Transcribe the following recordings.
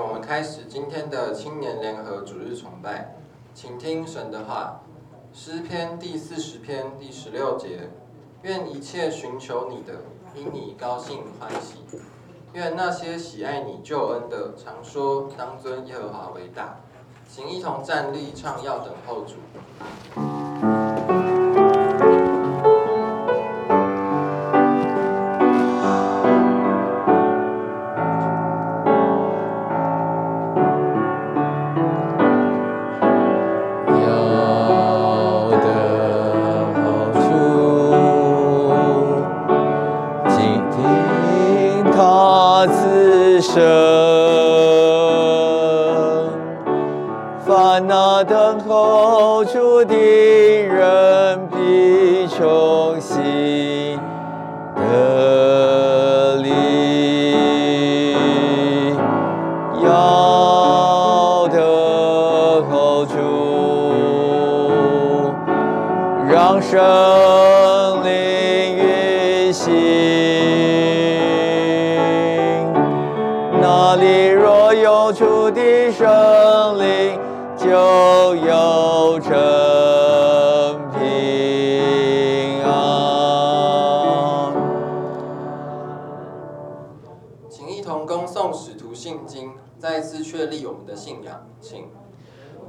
我们开始今天的青年联合主日崇拜，请听神的话，诗篇第四十篇第十六节：愿一切寻求你的，因你高兴欢喜；愿那些喜爱你救恩的，常说当尊耶和华为大。请一同站立唱，要等候主。信仰，请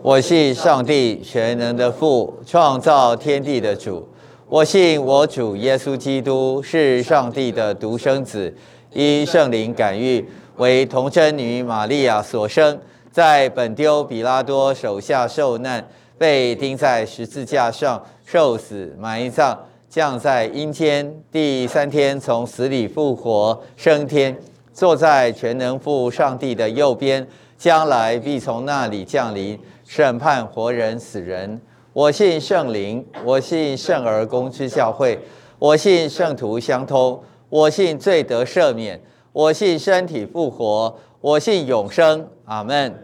我信上帝全能的父，创造天地的主。我信我主耶稣基督是上帝的独生子，因圣灵感孕，为童贞女玛利亚所生，在本丢彼拉多手下受难，被钉在十字架上，受死埋葬，降在阴间，第三天从死里复活，升天，坐在全能父上帝的右边，将来必从那里降临。审判活人死人，我信圣灵，我信圣而公之教会，我信圣徒相通，我信罪得赦免，我信身体复活，我信永生。阿门。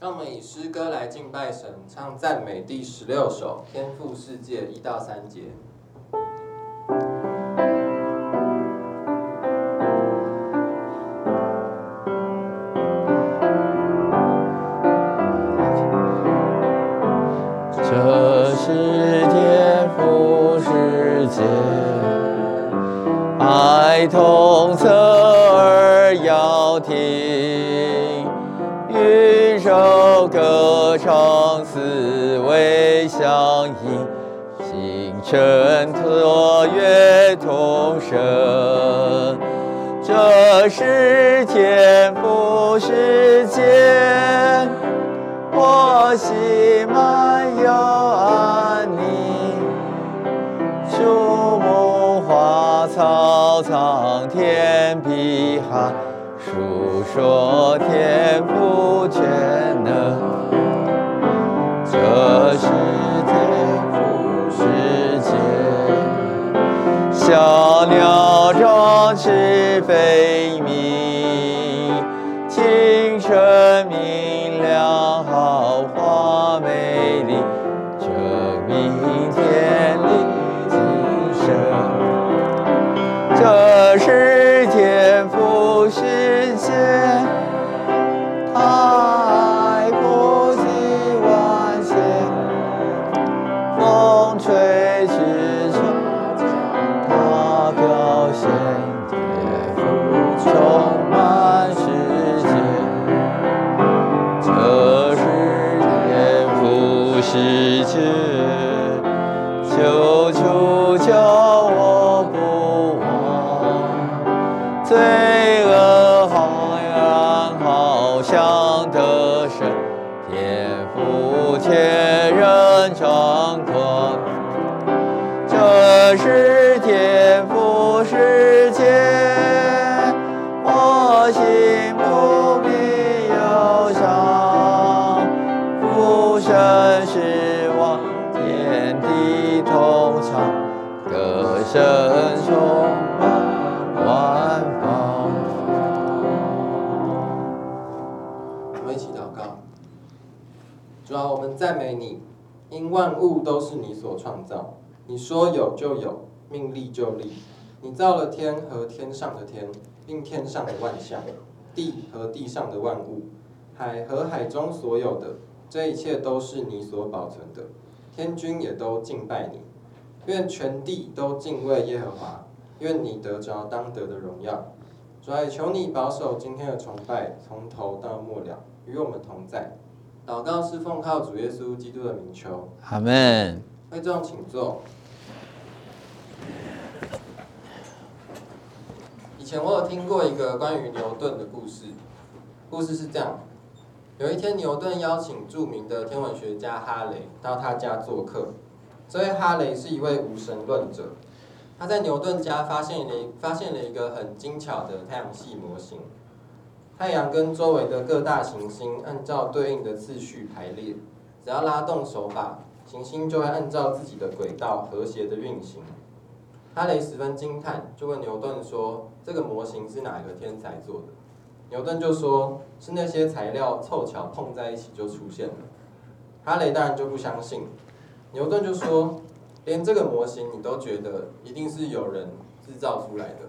让我们以诗歌来敬拜神，唱赞美第十六首，天赋世界一到三节。爱童侧耳要听，云兽歌唱，四维响应，星辰托月同声。这是天父世界，我心满有爱草。苍天碧海，述说天父全能。这是天父世界，小鸟展翅飞鸣，是你所创造。你说有就有，命立就立。你造了天和天上的天，并天上的万象。地和地上的万物，海和海中所有的，这一切都是你所保存的。天君也都敬拜你，愿全地都敬畏耶和华，愿你得着当得的荣耀。主啊，求你保守今天的崇拜，从头到末了，与我们同在。祷告是奉靠主耶稣基督的名求，阿门。会众请坐。以前我有听过一个关于牛顿的故事，故事是这样：有一天，牛顿邀请著名的天文学家哈雷到他家做客。这位哈雷是一位无神论者。他在牛顿家发现了发现了一个很精巧的太阳系模型，太阳跟周围的各大行星按照对应的次序排列，只要拉动手把，行星就会按照自己的轨道和谐的运行。哈雷十分惊叹，就问牛顿说：“这个模型是哪一个天才做的？”牛顿就说：“是那些材料凑巧碰在一起就出现了。”哈雷当然就不相信，牛顿就说。连这个模型你都觉得一定是有人制造出来的，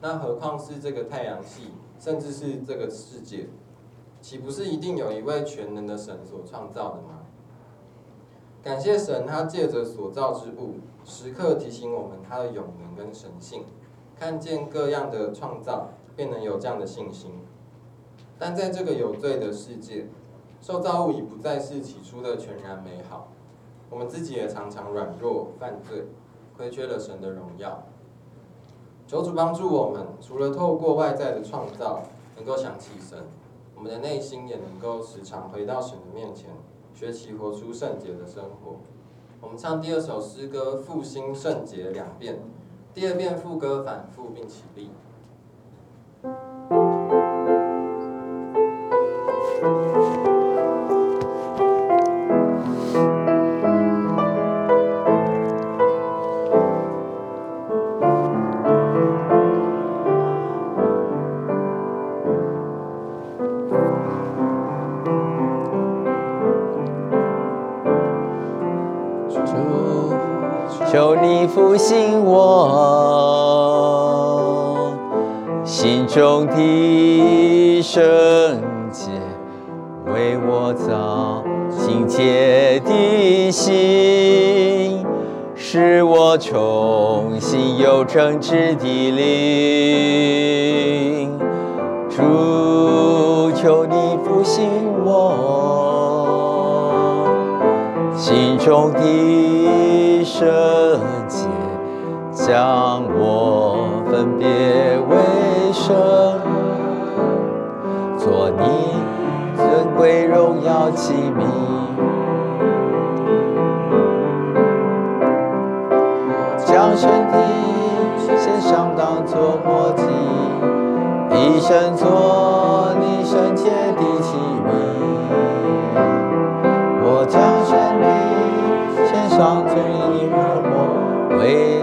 那何况是这个太阳系，甚至是这个世界，岂不是一定有一位全能的神所创造的吗？感谢神，他借着所造之物，时刻提醒我们他的永能跟神性，看见各样的创造，便能有这样的信心。但在这个有罪的世界，受造物已不再是起初的全然美好。我们自己也常常软弱犯罪，亏缺了神的荣耀。求主帮助我们，除了透过外在的创造能够想起神，我们的内心也能够时常回到神的面前，学习活出圣洁的生活。我们唱第二首诗歌《复兴圣洁》两遍，第二遍副歌反复并起立。复兴我心中的圣洁，为我造清洁的心，使我重新有正直的灵。主，求你复兴我心中的圣洁。将我分别为圣，做你尊贵荣耀器皿。将身体献上当作活祭，一生做你圣洁的器皿。我将身体献上最你热火，为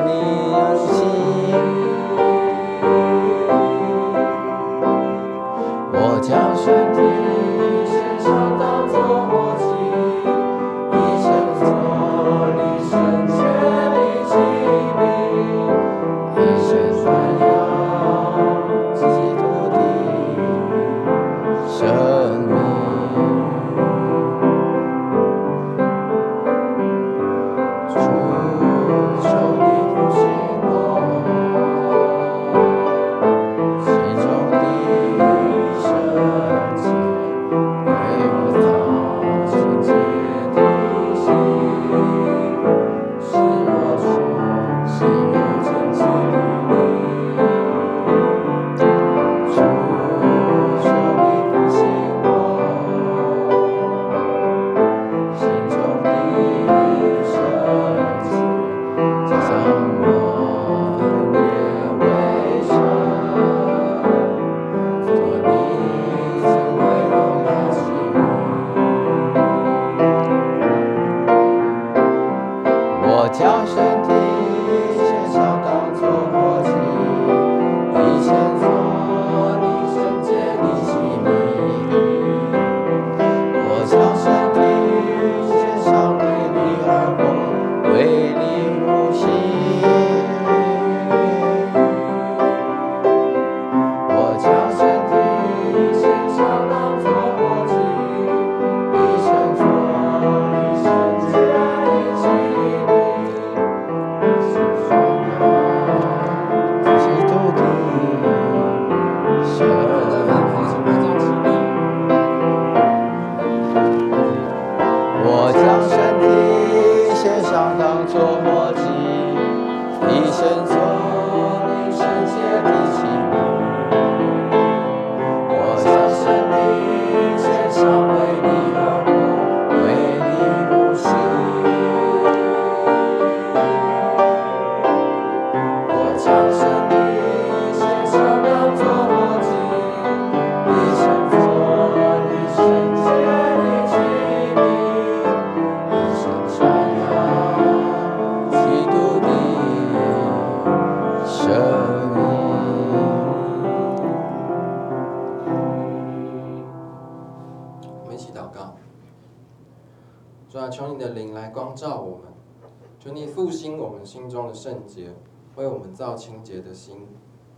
心中的圣洁，为我们造清洁的心，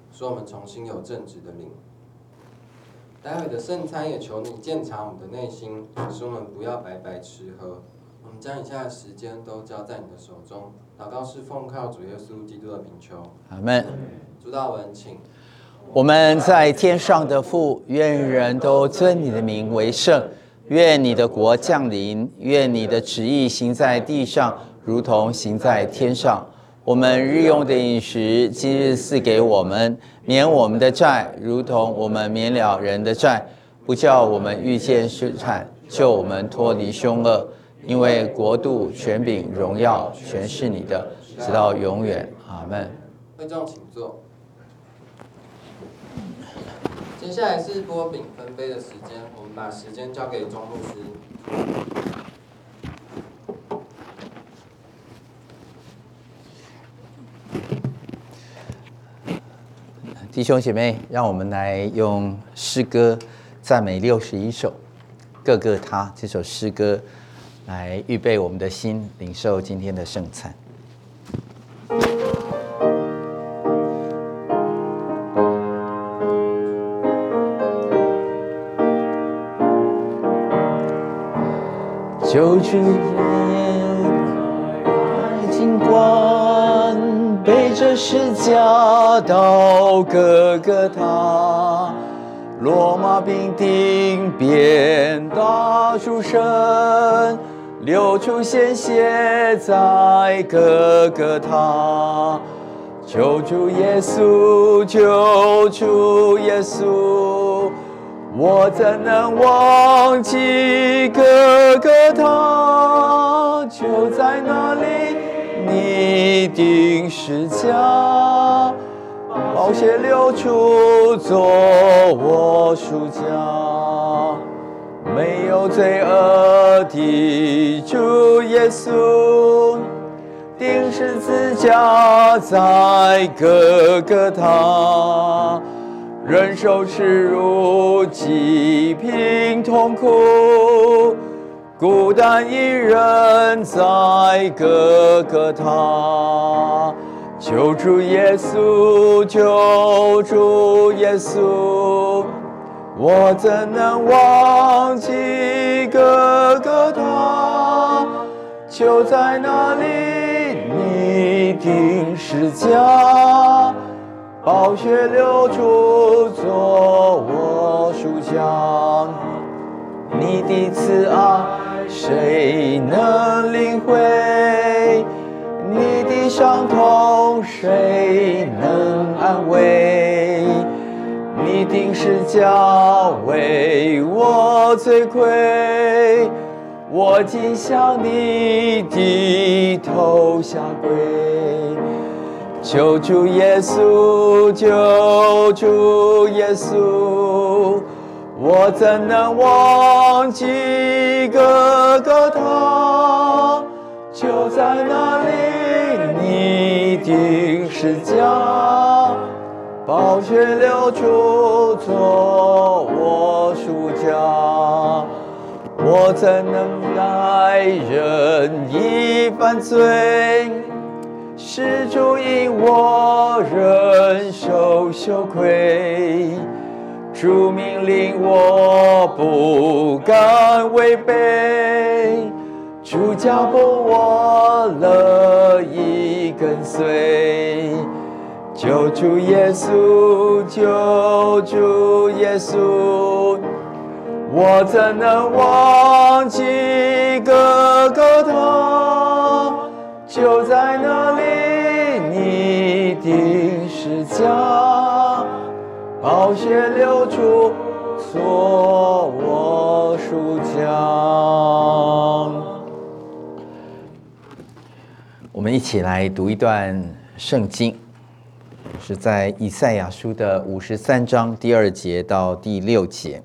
使我们重新有正直的灵。待会的圣餐也求你鉴察我们的内心，使我们不要白白吃喝。我们将以下的时间都交在你的手中。祷告是奉靠主耶稣基督的名求。阿门。主道文，请。我们在天上的父，愿人都尊你的名为圣。愿你的国降临，愿你的旨意行在地上，如同行在天上。我们日用的饮食，今日赐给我们，免我们的债，如同我们免了人的债，不叫我们遇见试探，救我们脱离凶恶。因为国度、权柄、荣耀，全是你的，直到永远。阿门。会众请坐。接下来是波饼分杯的时间，我们把时间交给钟牧师。弟兄姐妹，让我们来用诗歌赞美六十一首，各个他这首诗歌来预备我们的心，领受今天的圣餐。救主十架到哥哥他，罗马兵丁鞭打书生，流出鲜血在哥哥他，救主耶稣，救主耶稣。我怎能忘记哥哥他？就在那里，钉十架，宝血流出，做我赎价。没有罪恶的主耶稣，钉十字架在各个他。忍受耻辱、疾病、痛苦，孤单一人在各个他。求助耶稣，求助耶稣，我怎能忘记哥哥他？就在那里，你定是家。宝血流出，做我赎价。你的慈爱，谁能领会？你的伤痛，谁能安慰？你钉十架，为我罪魁，我今向你低头下跪。救主耶稣，救主耶稣，我怎能忘记哥哥他？就在那里，你定是家，宝血流出，做我赎价。我怎能来任意犯罪？是主因我忍受羞愧，主命令我不敢违背，主教导我乐意跟随，救主耶稣，救主耶稣，我怎能忘记哥哥他？就在那里，你定是家宝血流出，做我赎价。我们一起来读一段圣经，是在以赛亚书的五十三章第二节到第六节。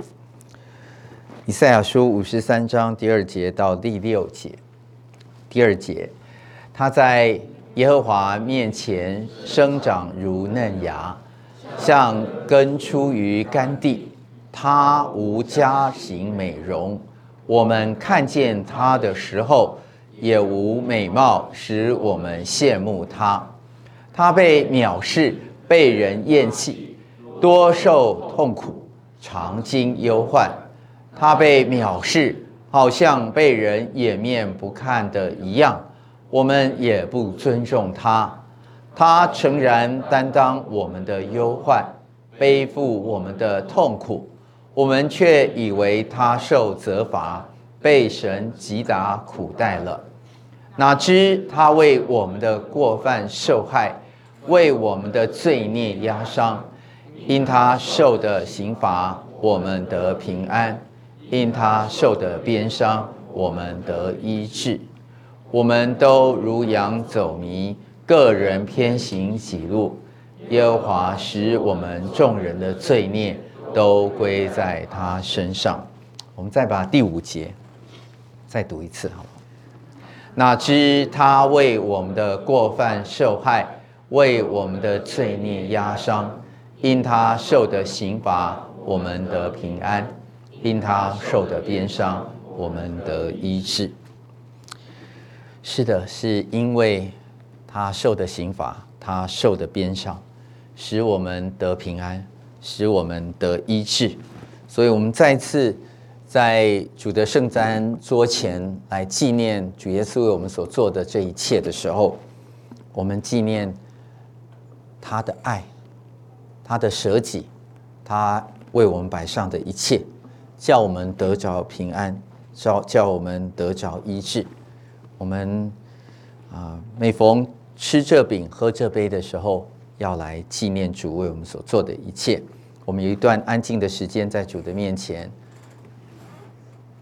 以赛亚书五十三章第二节到第六节，第二节，他在耶和华面前生长如嫩芽，像根出于干地，他无家形美容。我们看见他的时候，也无美貌使我们羡慕他。他被藐视，被人厌弃，多受痛苦，常经忧患。他被藐视，好像被人掩面不看的一样，我们也不尊重他。他诚然担当我们的忧患，背负我们的痛苦，我们却以为他受责罚，被神击打苦待了。哪知他为我们的过犯受害，为我们的罪孽压伤。因他受的刑罚，我们得平安。因他受的鞭伤，我们得医治。我们都如羊走迷，个人偏行己路。耶和华使我们众人的罪孽都归在他身上。我们再把第五节再读一次，好吗？哪知他为我们的过犯受害，为我们的罪孽压伤。因他受的刑罚，我们得平安。因他受的鞭伤，我们得医治。是的，是因为他受的刑罚，他受的鞭伤，使我们得平安，使我们得医治。所以，我们再次在主的圣餐桌前来纪念主耶稣为我们所做的这一切的时候，我们纪念他的爱，他的舍己，他为我们摆上的一切。叫我们得着平安，叫叫我们得着医治。我们啊，每逢吃这饼、喝这杯的时候，要来纪念主为我们所做的一切。我们有一段安静的时间在主的面前，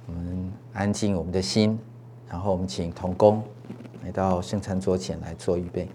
我们安静我们的心，然后我们请童工来到圣餐桌前来做预备。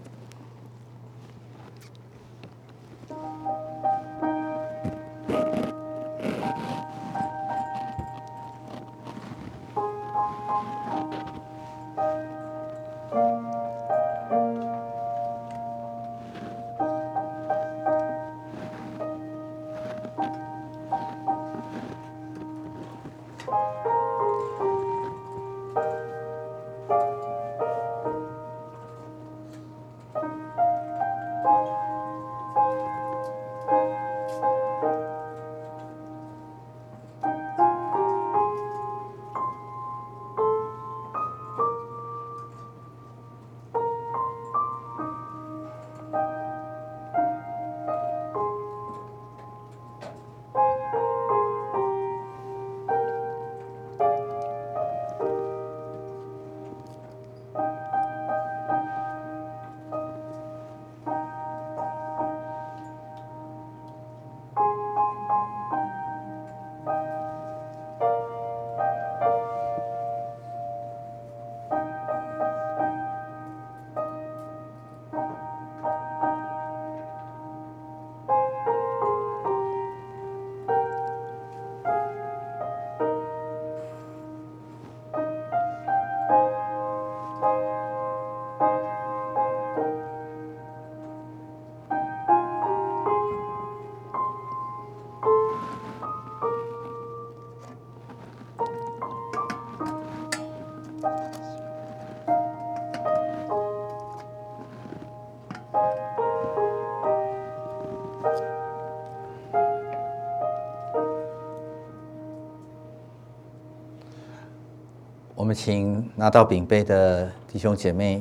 们请拿到饼杯的弟兄姐妹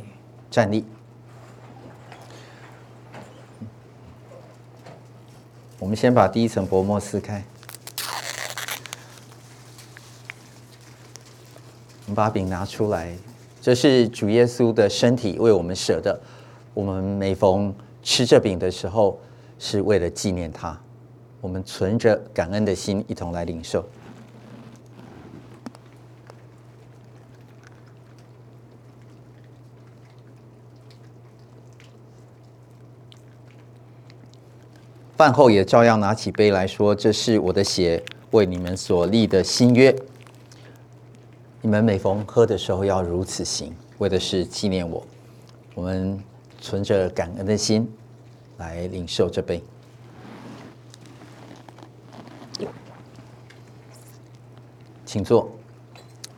站立。我们先把第一层薄膜撕开。我们把饼拿出来，这是主耶稣的身体为我们舍的。我们每逢吃这饼的时候，是为了纪念他。我们存着感恩的心，一同来领受。饭后也照样拿起杯来说：“这是我的血，为你们所立的新约。你们每逢喝的时候要如此行，为的是纪念我。”我们存着感恩的心来领受这杯。请坐。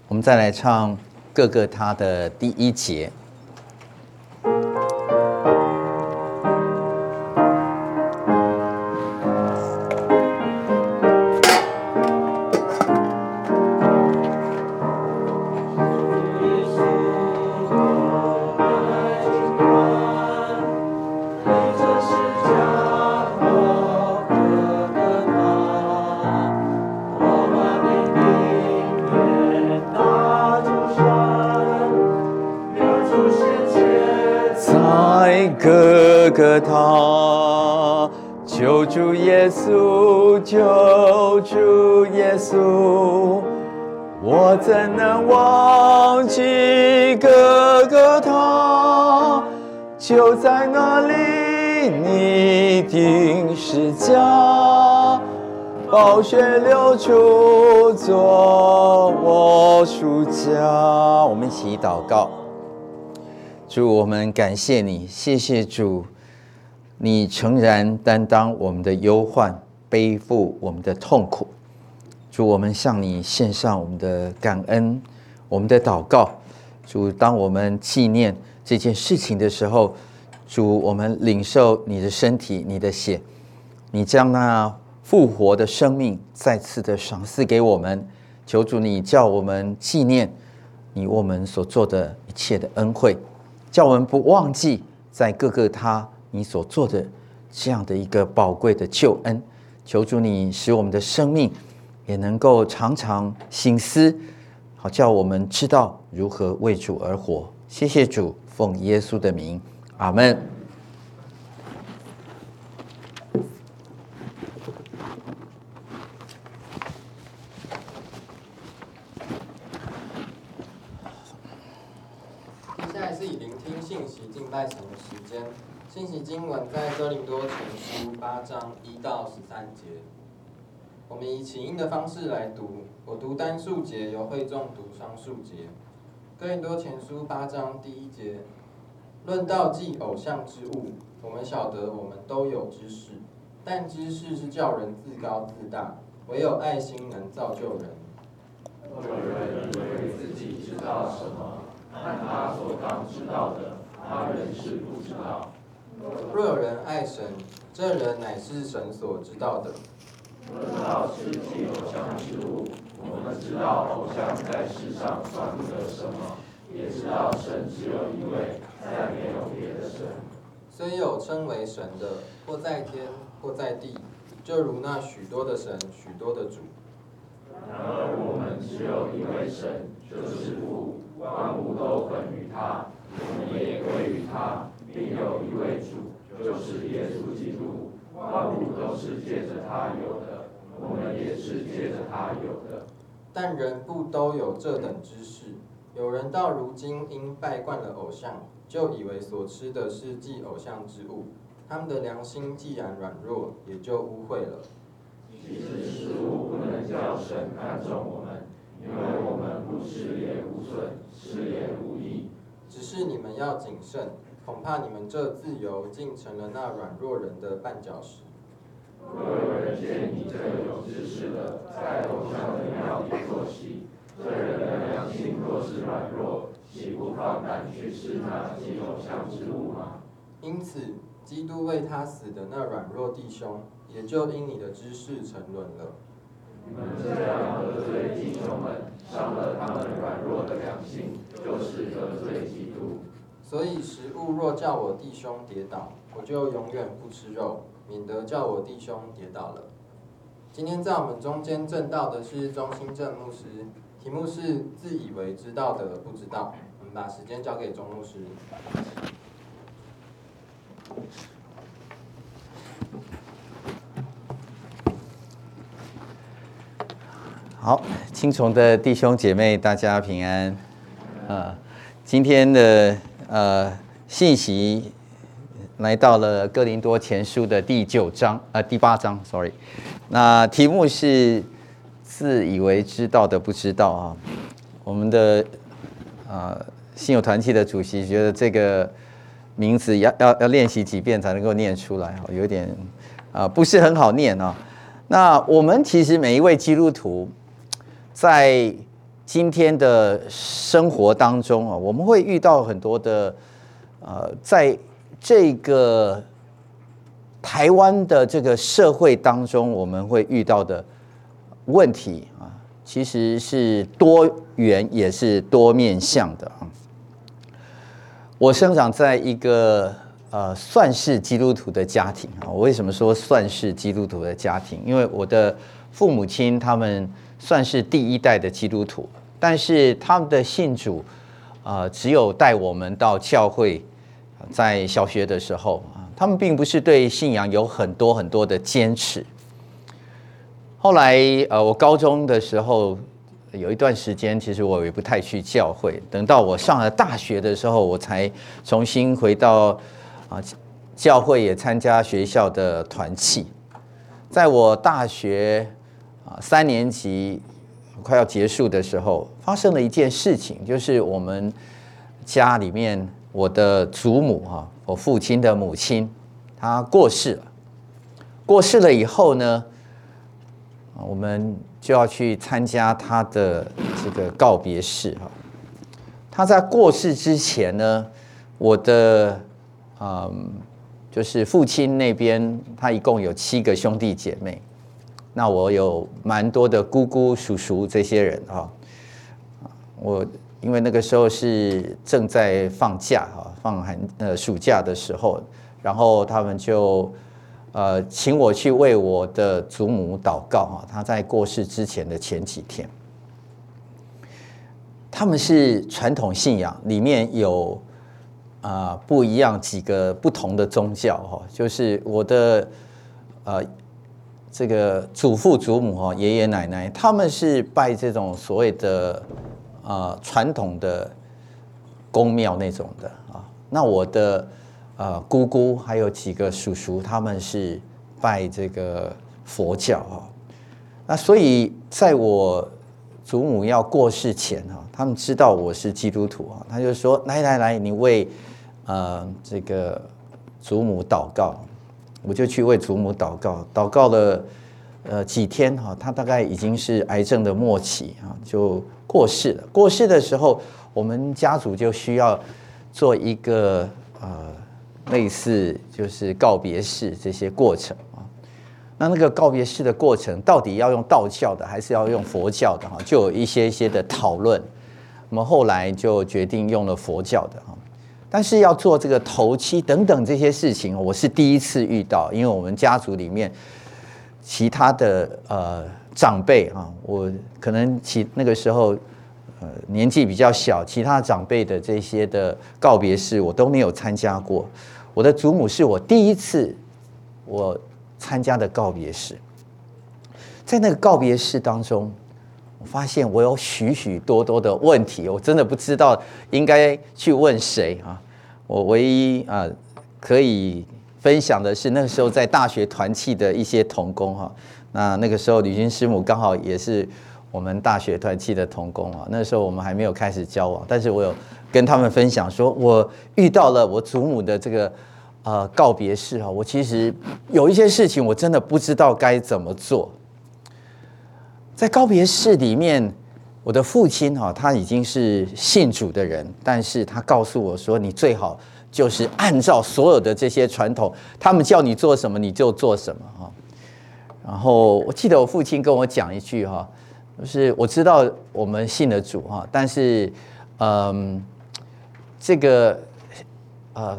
我们再来唱各个他的第一节。祷告，主，我们感谢你，谢谢主。你诚然担当我们的忧患，背负我们的痛苦。主，我们向你献上我们的感恩，我们的祷告。主，当我们纪念这件事情的时候，主，我们领受你的身体、你的血，你将那复活的生命再次的赏赐给我们。求主，你叫我们纪念你我们所做的一切的恩惠，叫我们不忘记在各个他。你所做的这样的一个宝贵的救恩，求主你使我们的生命也能够常常省思，好叫我们知道如何为主而活。谢谢主，奉耶稣的名，阿门。接下来是以聆听信息敬拜神的时间。信息经文在哥林多前书八章一到十三节，我们以起音的方式来读，我读单数节，由会众读双数节。哥林多前书八章第一节，论到祭偶像之物，我们晓得我们都有知识，但知识是叫人自高自大，唯有爱心能造就人。若有人以为自己知道什么，但他所当知道的，他人是不知道。若有人爱神，这人乃是神所知道的。我知道是祭偶像之物，我们知道偶像在世上算不得什么，也知道神只有一位，再没有别的神。虽有称为神的，或在天，或在地，就如那许多的神，许多的主。然而我们只有一位神，就是父，万物都本于他，我们也归于他。并有一位主，就是耶稣基督，万物都是借着他有的，我们也是借着他有的。但人不都有这等知识？有人到如今因拜惯了偶像，就以为所吃的是祭偶像之物，他们的良心既然软弱，也就污秽了。其实食物不能叫神看重我们，因为我们不吃也无损，吃也无益。只是你们要谨慎。恐怕你们这自由竟成了那软弱人的绊脚石。若有人见你这有知识的，在偶像的庙里坐席，这人的良心若是软弱，岂不放胆去吃那祭偶像之物吗？因此，基督为他死的那软弱弟兄，也就因你的知识沉沦了。你们这样得罪弟兄们，伤了他们软弱的良心，就是得罪基督。所以食物若叫我弟兄跌倒，我就永远不吃肉，免得叫我弟兄跌倒了。今天在我们中间正道的是中心正牧师，题目是“自以为知道的不知道”。我们把时间交给钟牧师。好，青虫的弟兄姐妹，大家平安。啊，今天的呃信息来到了哥林多前书的第九章，呃第八章，sorry。那题目是自以为知道的不知道啊。我们的呃信友团体的主席觉得这个名字要要要练习几遍才能够念出来，有点啊、呃、不是很好念啊。那我们其实每一位基督徒。在今天的生活当中啊，我们会遇到很多的，呃，在这个台湾的这个社会当中，我们会遇到的问题啊，其实是多元也是多面向的啊。我生长在一个呃，算是基督徒的家庭啊。我为什么说算是基督徒的家庭？因为我的父母亲他们。算是第一代的基督徒，但是他们的信主，啊，只有带我们到教会，在小学的时候啊，他们并不是对信仰有很多很多的坚持。后来，呃，我高中的时候有一段时间，其实我也不太去教会。等到我上了大学的时候，我才重新回到啊教会，也参加学校的团契。在我大学。啊，三年级快要结束的时候，发生了一件事情，就是我们家里面我的祖母哈，我父亲的母亲，她过世了。过世了以后呢，我们就要去参加她的这个告别式哈。她在过世之前呢，我的嗯，就是父亲那边，他一共有七个兄弟姐妹。那我有蛮多的姑姑、叔叔这些人哈，我因为那个时候是正在放假哈，放寒呃暑假的时候，然后他们就呃请我去为我的祖母祷告哈，他在过世之前的前几天，他们是传统信仰，里面有啊不一样几个不同的宗教哈，就是我的呃。这个祖父祖母哈，爷爷奶奶，他们是拜这种所谓的呃传统的宫庙那种的啊。那我的呃姑姑还有几个叔叔，他们是拜这个佛教啊。那所以在我祖母要过世前哈，他们知道我是基督徒啊，他就说：来来来，你为呃这个祖母祷告。我就去为祖母祷告，祷告了呃几天哈，他大概已经是癌症的末期啊，就过世了。过世的时候，我们家族就需要做一个呃类似就是告别式这些过程啊。那那个告别式的过程到底要用道教的还是要用佛教的哈？就有一些一些的讨论。我们后来就决定用了佛教的哈。但是要做这个头七等等这些事情，我是第一次遇到，因为我们家族里面其他的呃长辈啊，我可能其那个时候呃年纪比较小，其他长辈的这些的告别式我都没有参加过。我的祖母是我第一次我参加的告别式，在那个告别式当中，我发现我有许许多多的问题，我真的不知道应该去问谁啊。我唯一啊可以分享的是，那个时候在大学团契的一些同工哈，那那个时候吕军师母刚好也是我们大学团契的同工啊。那时候我们还没有开始交往，但是我有跟他们分享说，我遇到了我祖母的这个呃告别式哈，我其实有一些事情我真的不知道该怎么做。在告别式里面。我的父亲哈，他已经是信主的人，但是他告诉我说，你最好就是按照所有的这些传统，他们叫你做什么你就做什么哈。然后我记得我父亲跟我讲一句哈，就是我知道我们信了主哈，但是嗯，这个呃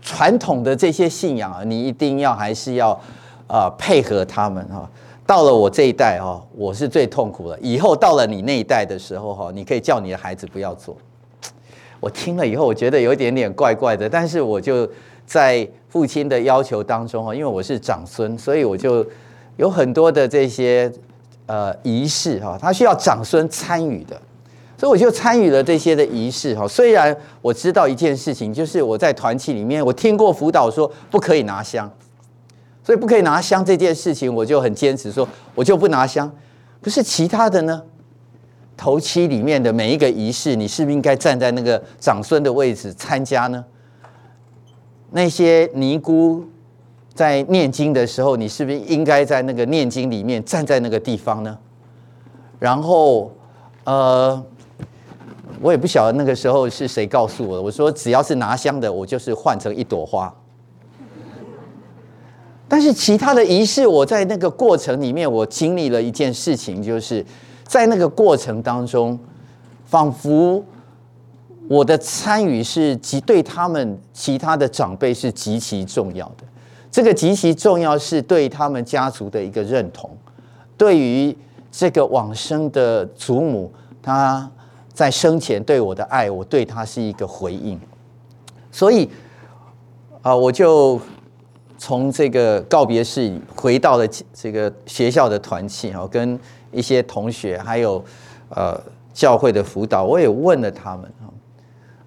传统的这些信仰啊，你一定要还是要啊配合他们哈。到了我这一代哦，我是最痛苦的。以后到了你那一代的时候哈，你可以叫你的孩子不要做。我听了以后，我觉得有一点点怪怪的。但是我就在父亲的要求当中哈，因为我是长孙，所以我就有很多的这些呃仪式哈，他需要长孙参与的，所以我就参与了这些的仪式哈。虽然我知道一件事情，就是我在团契里面，我听过辅导说不可以拿香，所以不可以拿香这件事情，我就很坚持说，我就不拿香。可是其他的呢？头七里面的每一个仪式，你是不是应该站在那个长孙的位置参加呢？那些尼姑在念经的时候，你是不是应该在那个念经里面站在那个地方呢？然后，呃，我也不晓得那个时候是谁告诉我的。我说只要是拿香的，我就是换成一朵花。但是其他的仪式，我在那个过程里面，我经历了一件事情，就是。在那个过程当中，仿佛我的参与是极对他们其他的长辈是极其重要的。这个极其重要是对他们家族的一个认同，对于这个往生的祖母，他在生前对我的爱，我对他是一个回应。所以啊，我就从这个告别式回到了这个学校的团契，哈，跟。一些同学还有呃教会的辅导，我也问了他们，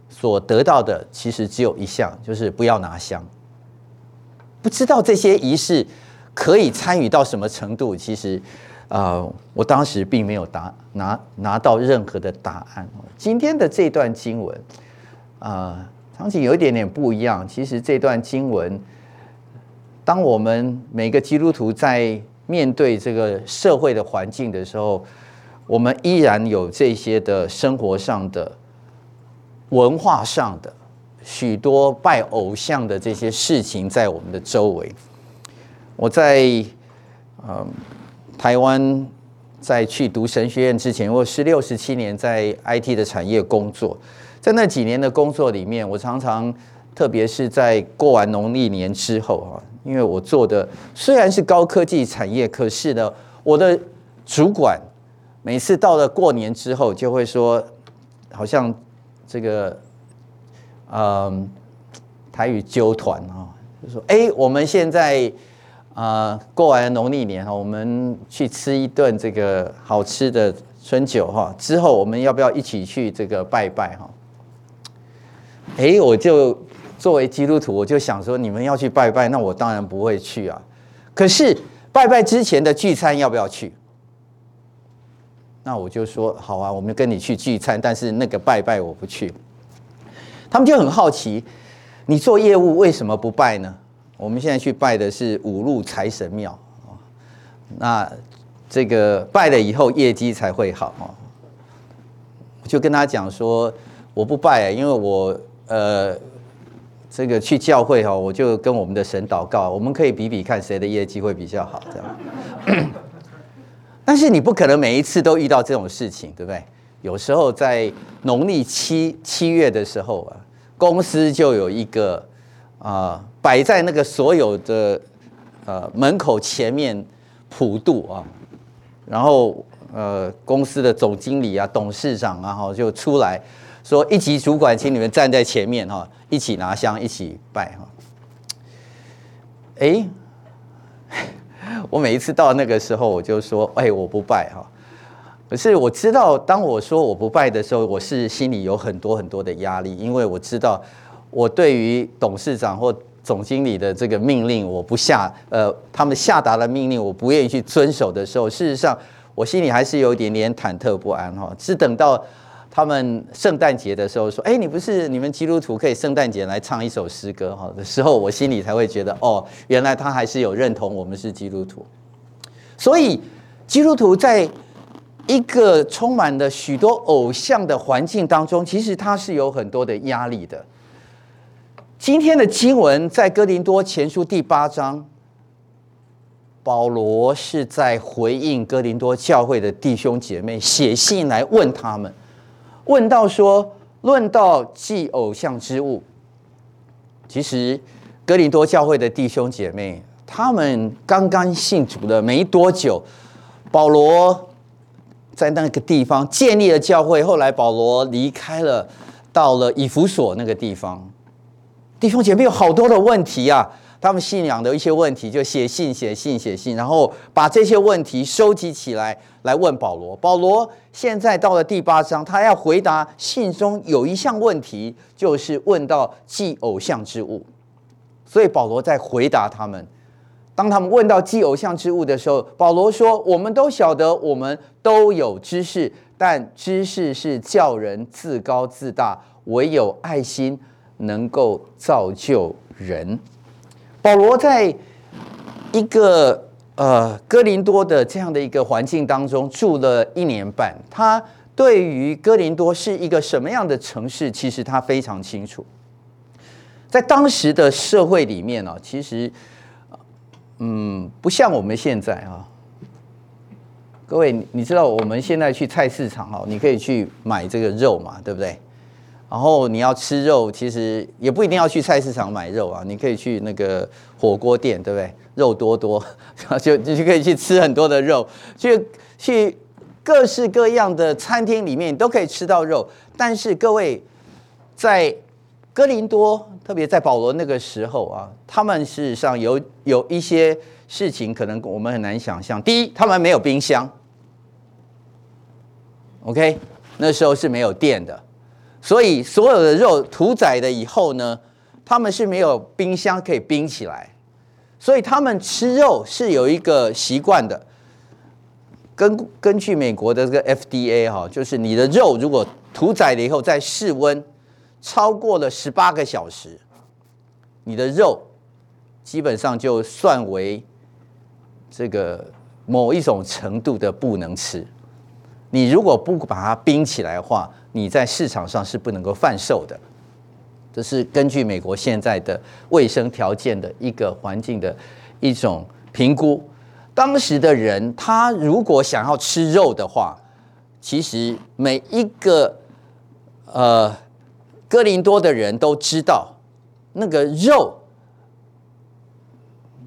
所得到的其实只有一项，就是不要拿香。不知道这些仪式可以参与到什么程度，其实啊、呃，我当时并没有答拿拿到任何的答案。今天的这段经文啊，场景有一点点不一样。其实这段经文，当我们每个基督徒在面对这个社会的环境的时候，我们依然有这些的生活上的、文化上的许多拜偶像的这些事情在我们的周围。我在嗯台湾在去读神学院之前，我十六十七年在 IT 的产业工作，在那几年的工作里面，我常常特别是在过完农历年之后啊。因为我做的虽然是高科技产业，可是呢，我的主管每次到了过年之后，就会说，好像这个，嗯，台语揪团啊，就说，哎，我们现在啊过完农历年哈，我们去吃一顿这个好吃的春酒哈，之后我们要不要一起去这个拜拜哈？哎，我就。作为基督徒，我就想说，你们要去拜拜，那我当然不会去啊。可是拜拜之前的聚餐要不要去？那我就说好啊，我们跟你去聚餐，但是那个拜拜我不去。他们就很好奇，你做业务为什么不拜呢？我们现在去拜的是五路财神庙，那这个拜了以后业绩才会好。我就跟他讲说，我不拜，因为我呃。这个去教会哈，我就跟我们的神祷告，我们可以比比看谁的业绩会比较好，这样。但是你不可能每一次都遇到这种事情，对不对？有时候在农历七七月的时候啊，公司就有一个啊摆在那个所有的呃门口前面普渡啊，然后呃公司的总经理啊、董事长啊哈就出来。说一级主管，请你们站在前面哈，一起拿香，一起拜哈。哎，我每一次到那个时候，我就说，哎，我不拜哈。可是我知道，当我说我不拜的时候，我是心里有很多很多的压力，因为我知道，我对于董事长或总经理的这个命令，我不下，呃，他们下达的命令，我不愿意去遵守的时候，事实上，我心里还是有一点点忐忑不安哈。是等到。他们圣诞节的时候说：“哎，你不是你们基督徒可以圣诞节来唱一首诗歌哈？”的时候，我心里才会觉得哦，原来他还是有认同我们是基督徒。所以，基督徒在一个充满了许多偶像的环境当中，其实他是有很多的压力的。今天的经文在哥林多前书第八章，保罗是在回应哥林多教会的弟兄姐妹写信来问他们。问到说，论到祭偶像之物，其实哥林多教会的弟兄姐妹，他们刚刚信主的没多久，保罗在那个地方建立了教会。后来保罗离开了，到了以弗所那个地方，弟兄姐妹有好多的问题啊。他们信仰的一些问题，就写信、写信、写信，然后把这些问题收集起来来问保罗。保罗现在到了第八章，他要回答信中有一项问题，就是问到祭偶像之物。所以保罗在回答他们。当他们问到祭偶像之物的时候，保罗说：“我们都晓得，我们都有知识，但知识是叫人自高自大，唯有爱心能够造就人。”保罗在一个呃哥林多的这样的一个环境当中住了一年半，他对于哥林多是一个什么样的城市，其实他非常清楚。在当时的社会里面呢，其实嗯不像我们现在啊。各位，你知道我们现在去菜市场哈，你可以去买这个肉嘛，对不对？然后你要吃肉，其实也不一定要去菜市场买肉啊，你可以去那个火锅店，对不对？肉多多，就你就可以去吃很多的肉，去去各式各样的餐厅里面都可以吃到肉。但是各位在哥林多，特别在保罗那个时候啊，他们事实上有有一些事情可能我们很难想象。第一，他们没有冰箱，OK，那时候是没有电的。所以所有的肉屠宰了以后呢，他们是没有冰箱可以冰起来，所以他们吃肉是有一个习惯的。根根据美国的这个 FDA 哈，就是你的肉如果屠宰了以后在室温超过了十八个小时，你的肉基本上就算为这个某一种程度的不能吃。你如果不把它冰起来的话，你在市场上是不能够贩售的，这是根据美国现在的卫生条件的一个环境的一种评估。当时的人，他如果想要吃肉的话，其实每一个呃哥林多的人都知道，那个肉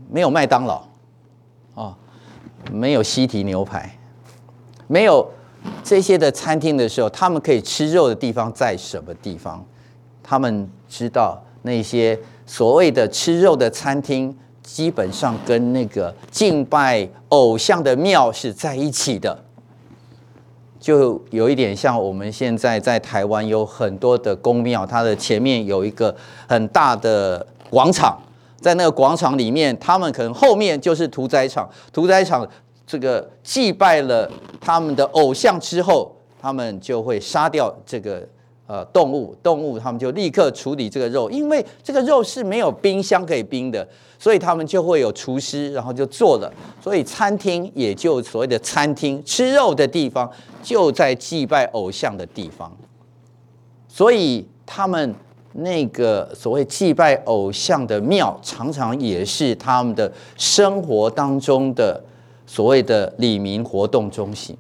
没有麦当劳啊，没有西提牛排，没有。这些的餐厅的时候，他们可以吃肉的地方在什么地方？他们知道那些所谓的吃肉的餐厅，基本上跟那个敬拜偶像的庙是在一起的，就有一点像我们现在在台湾有很多的宫庙，它的前面有一个很大的广场，在那个广场里面，他们可能后面就是屠宰场，屠宰场。这个祭拜了他们的偶像之后，他们就会杀掉这个呃动物，动物他们就立刻处理这个肉，因为这个肉是没有冰箱可以冰的，所以他们就会有厨师，然后就做了。所以餐厅也就所谓的餐厅，吃肉的地方就在祭拜偶像的地方，所以他们那个所谓祭拜偶像的庙，常常也是他们的生活当中的。所谓的李民活动中心，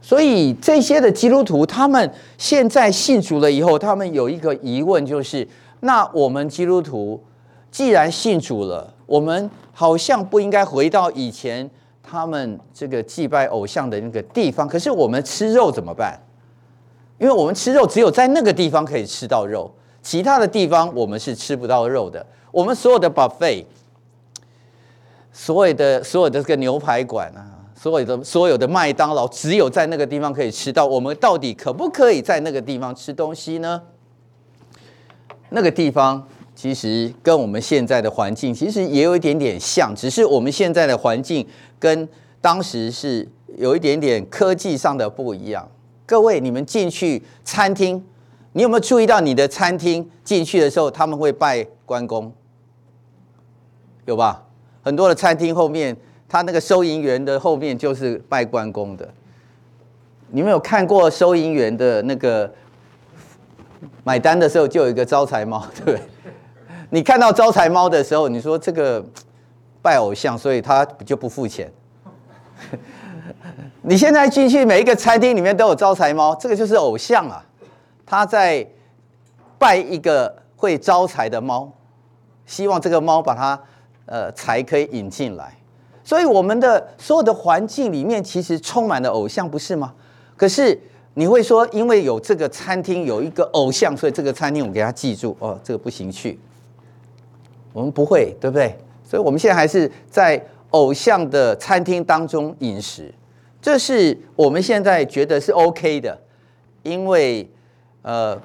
所以这些的基督徒，他们现在信主了以后，他们有一个疑问，就是那我们基督徒既然信主了，我们好像不应该回到以前他们这个祭拜偶像的那个地方，可是我们吃肉怎么办？因为我们吃肉只有在那个地方可以吃到肉，其他的地方我们是吃不到肉的。我们所有的 buffet。所有的所有的这个牛排馆啊，所有的所有的麦当劳，只有在那个地方可以吃到。我们到底可不可以在那个地方吃东西呢？那个地方其实跟我们现在的环境其实也有一点点像，只是我们现在的环境跟当时是有一点点科技上的不一样。各位，你们进去餐厅，你有没有注意到你的餐厅进去的时候他们会拜关公？有吧？很多的餐厅后面，他那个收银员的后面就是拜关公的。你们有看过收银员的那个买单的时候，就有一个招财猫，对不对？你看到招财猫的时候，你说这个拜偶像，所以他就不付钱。你现在进去每一个餐厅里面都有招财猫，这个就是偶像啊，他在拜一个会招财的猫，希望这个猫把它。呃，才可以引进来，所以我们的所有的环境里面其实充满了偶像，不是吗？可是你会说，因为有这个餐厅有一个偶像，所以这个餐厅我给他记住哦，这个不行去。我们不会，对不对？所以我们现在还是在偶像的餐厅当中饮食，这是我们现在觉得是 OK 的，因为呃，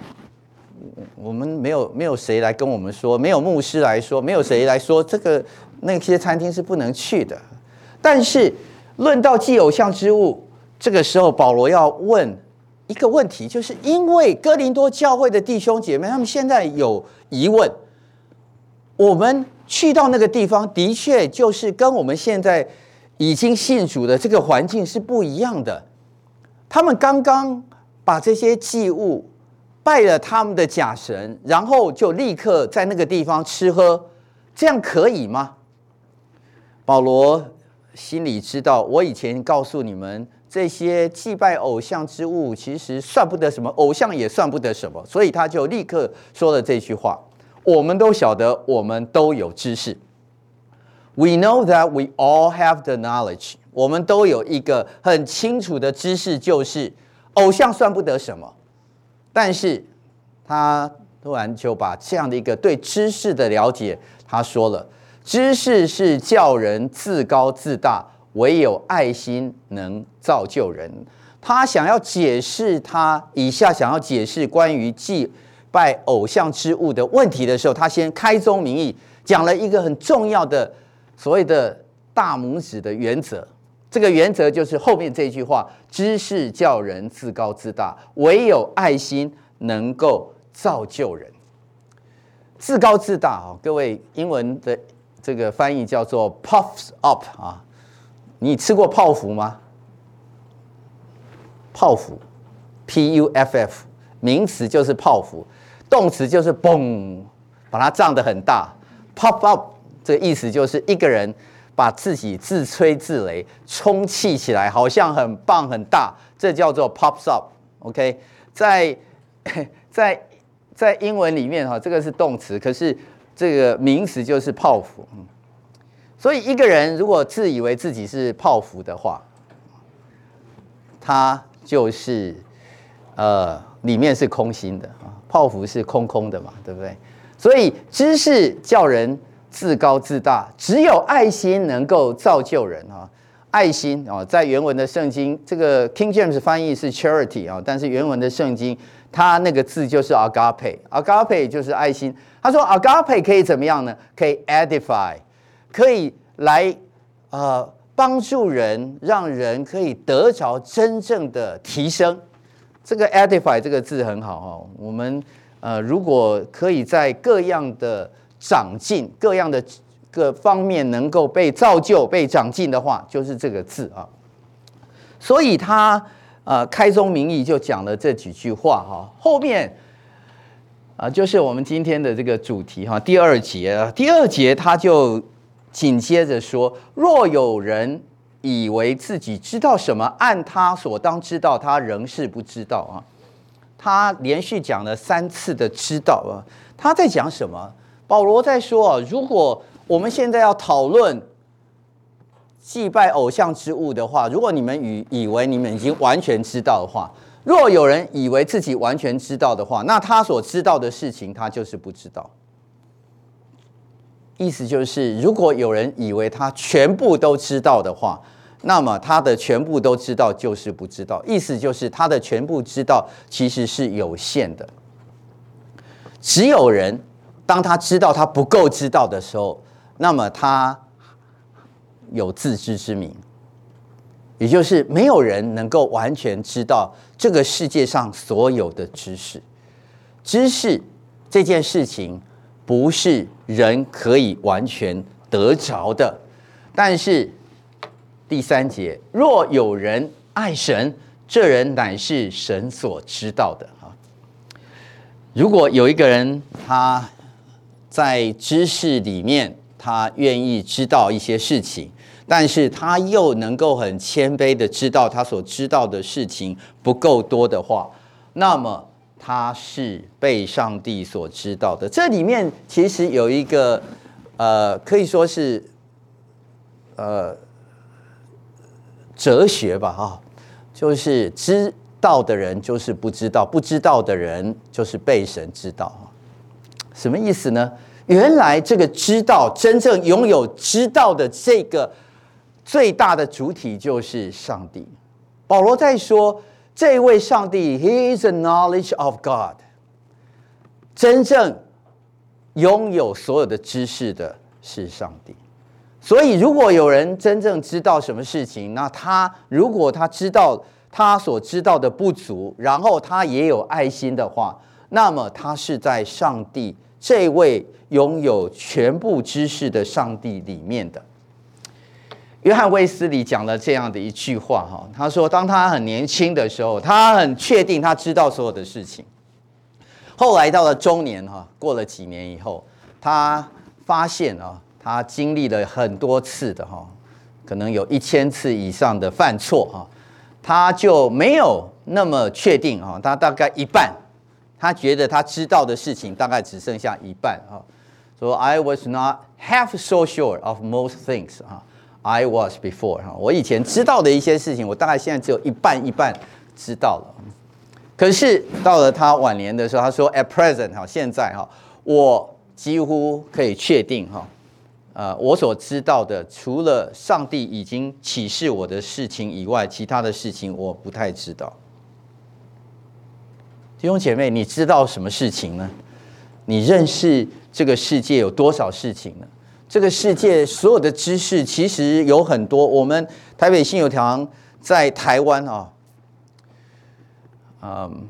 我们没有没有谁来跟我们说，没有牧师来说，没有谁来说这个那些餐厅是不能去的。但是论到祭偶像之物，这个时候保罗要问一个问题，就是因为哥林多教会的弟兄姐妹他们现在有疑问，我们去到那个地方，的确就是跟我们现在已经信主的这个环境是不一样的。他们刚刚把这些祭物拜了他们的假神，然后就立刻在那个地方吃喝，这样可以吗？保罗心里知道，我以前告诉你们。这些祭拜偶像之物，其实算不得什么，偶像也算不得什么，所以他就立刻说了这句话：“我们都晓得，我们都有知识。We know that we all have the knowledge。我们都有一个很清楚的知识，就是偶像算不得什么。但是，他突然就把这样的一个对知识的了解，他说了：知识是叫人自高自大。”唯有爱心能造就人。他想要解释他以下想要解释关于祭拜偶像之物的问题的时候，他先开宗明义讲了一个很重要的所谓的大拇指的原则。这个原则就是后面这句话：知识叫人自高自大，唯有爱心能够造就人。自高自大啊，各位英文的这个翻译叫做 puffs up 啊。你吃过泡芙吗？泡芙，P-U-F-F，名词就是泡芙，动词就是嘣，把它胀得很大。Puff up 这个意思就是一个人把自己自吹自擂，充气起来，好像很棒很大，这叫做 pops up。OK，在 在在英文里面哈，这个是动词，可是这个名词就是泡芙。所以一个人如果自以为自己是泡芙的话，他就是呃里面是空心的啊，泡芙是空空的嘛，对不对？所以知识叫人自高自大，只有爱心能够造就人啊。爱心啊，在原文的圣经，这个 King James 翻译是 charity 啊，但是原文的圣经，它那个字就是 agape，agape 就是爱心。他说 agape 可以怎么样呢？可以 edify。可以来呃帮助人，让人可以得着真正的提升。这个 edify 这个字很好哈，我们呃如果可以在各样的长进、各样的各方面能够被造就、被长进的话，就是这个字啊。所以他呃开宗明义就讲了这几句话哈，后面啊就是我们今天的这个主题哈，第二节，第二节他就。紧接着说：“若有人以为自己知道什么，按他所当知道，他仍是不知道啊。”他连续讲了三次的“知道”啊，他在讲什么？保罗在说啊，如果我们现在要讨论祭拜偶像之物的话，如果你们以以为你们已经完全知道的话，若有人以为自己完全知道的话，那他所知道的事情，他就是不知道。意思就是，如果有人以为他全部都知道的话，那么他的全部都知道就是不知道。意思就是，他的全部知道其实是有限的。只有人当他知道他不够知道的时候，那么他有自知之明。也就是没有人能够完全知道这个世界上所有的知识。知识这件事情。不是人可以完全得着的，但是第三节，若有人爱神，这人乃是神所知道的啊。如果有一个人他在知识里面，他愿意知道一些事情，但是他又能够很谦卑的知道他所知道的事情不够多的话，那么。他是被上帝所知道的。这里面其实有一个，呃，可以说是，呃，哲学吧，哈，就是知道的人就是不知道，不知道的人就是被神知道，什么意思呢？原来这个知道，真正拥有知道的这个最大的主体就是上帝。保罗在说，这位上帝，He is the knowledge of God。真正拥有所有的知识的是上帝。所以，如果有人真正知道什么事情，那他如果他知道他所知道的不足，然后他也有爱心的话，那么他是在上帝这位拥有全部知识的上帝里面的。约翰卫斯理讲了这样的一句话哈，他说：当他很年轻的时候，他很确定他知道所有的事情。后来到了中年哈，过了几年以后，他发现啊，他经历了很多次的哈，可能有一千次以上的犯错哈，他就没有那么确定哈，他大概一半，他觉得他知道的事情大概只剩下一半啊。说 I was not half so sure of most things 啊。I was before 哈，我以前知道的一些事情，我大概现在只有一半一半知道了。可是到了他晚年的时候，他说 At present 哈，现在哈，我几乎可以确定哈，呃，我所知道的，除了上帝已经启示我的事情以外，其他的事情我不太知道。弟兄姐妹，你知道什么事情呢？你认识这个世界有多少事情呢？这个世界所有的知识其实有很多。我们台北信友堂在台湾啊，嗯，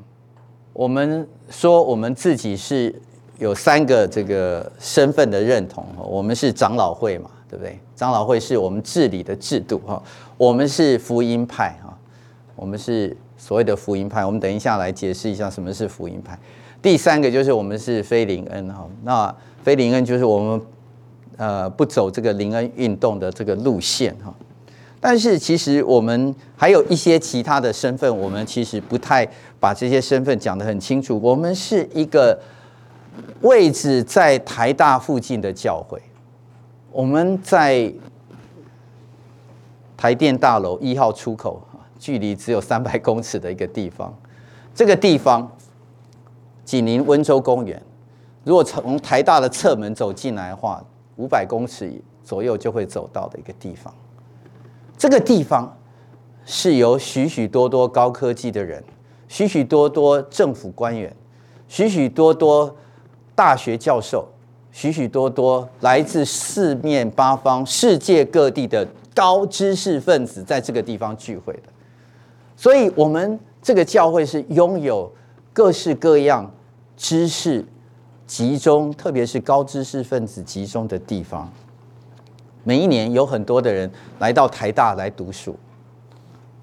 我们说我们自己是有三个这个身份的认同。我们是长老会嘛，对不对？长老会是我们治理的制度哈。我们是福音派哈，我们是所谓的福音派。我们等一下来解释一下什么是福音派。第三个就是我们是非灵恩哈。那非灵恩就是我们。呃，不走这个灵恩运动的这个路线哈，但是其实我们还有一些其他的身份，我们其实不太把这些身份讲得很清楚。我们是一个位置在台大附近的教会，我们在台电大楼一号出口，距离只有三百公尺的一个地方。这个地方紧邻温州公园，如果从台大的侧门走进来的话。五百公尺左右就会走到的一个地方，这个地方是由许许多多高科技的人、许许多多政府官员、许许多多大学教授、许许多多来自四面八方、世界各地的高知识分子在这个地方聚会的，所以我们这个教会是拥有各式各样知识。集中，特别是高知识分子集中的地方。每一年有很多的人来到台大来读书，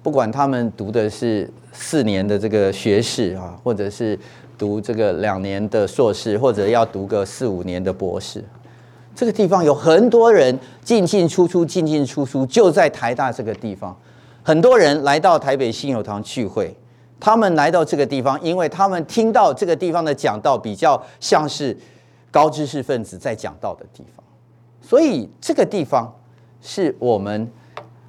不管他们读的是四年的这个学士啊，或者是读这个两年的硕士，或者要读个四五年的博士。这个地方有很多人进进出出，进进出出，就在台大这个地方。很多人来到台北信友堂聚会。他们来到这个地方，因为他们听到这个地方的讲道比较像是高知识分子在讲道的地方，所以这个地方是我们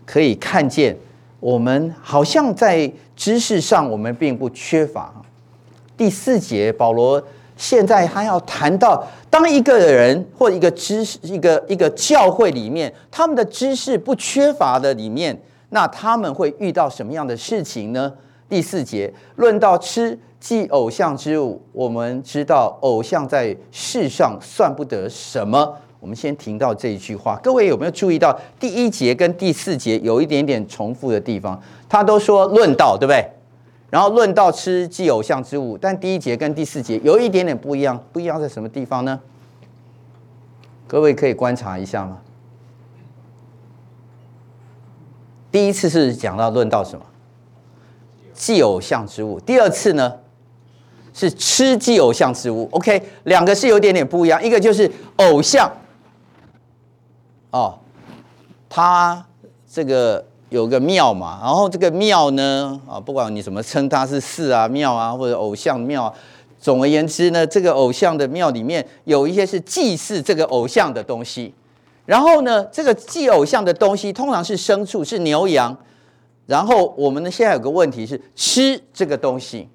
可以看见，我们好像在知识上我们并不缺乏。第四节，保罗现在还要谈到，当一个人或一个知识、一个一个教会里面，他们的知识不缺乏的里面，那他们会遇到什么样的事情呢？第四节论到吃即偶像之物，我们知道偶像在世上算不得什么。我们先停到这一句话。各位有没有注意到第一节跟第四节有一点点重复的地方？他都说论到，对不对？然后论到吃即偶像之物，但第一节跟第四节有一点点不一样，不一样在什么地方呢？各位可以观察一下吗？第一次是讲到论到什么？祭偶像之物，第二次呢是吃祭偶像之物。OK，两个是有点点不一样，一个就是偶像，哦，他这个有个庙嘛，然后这个庙呢，啊，不管你怎么称它是寺啊、庙啊，或者偶像庙，总而言之呢，这个偶像的庙里面有一些是祭祀这个偶像的东西，然后呢，这个祭偶像的东西通常是牲畜，是牛羊。然后我们呢，现在有个问题是吃这个东西，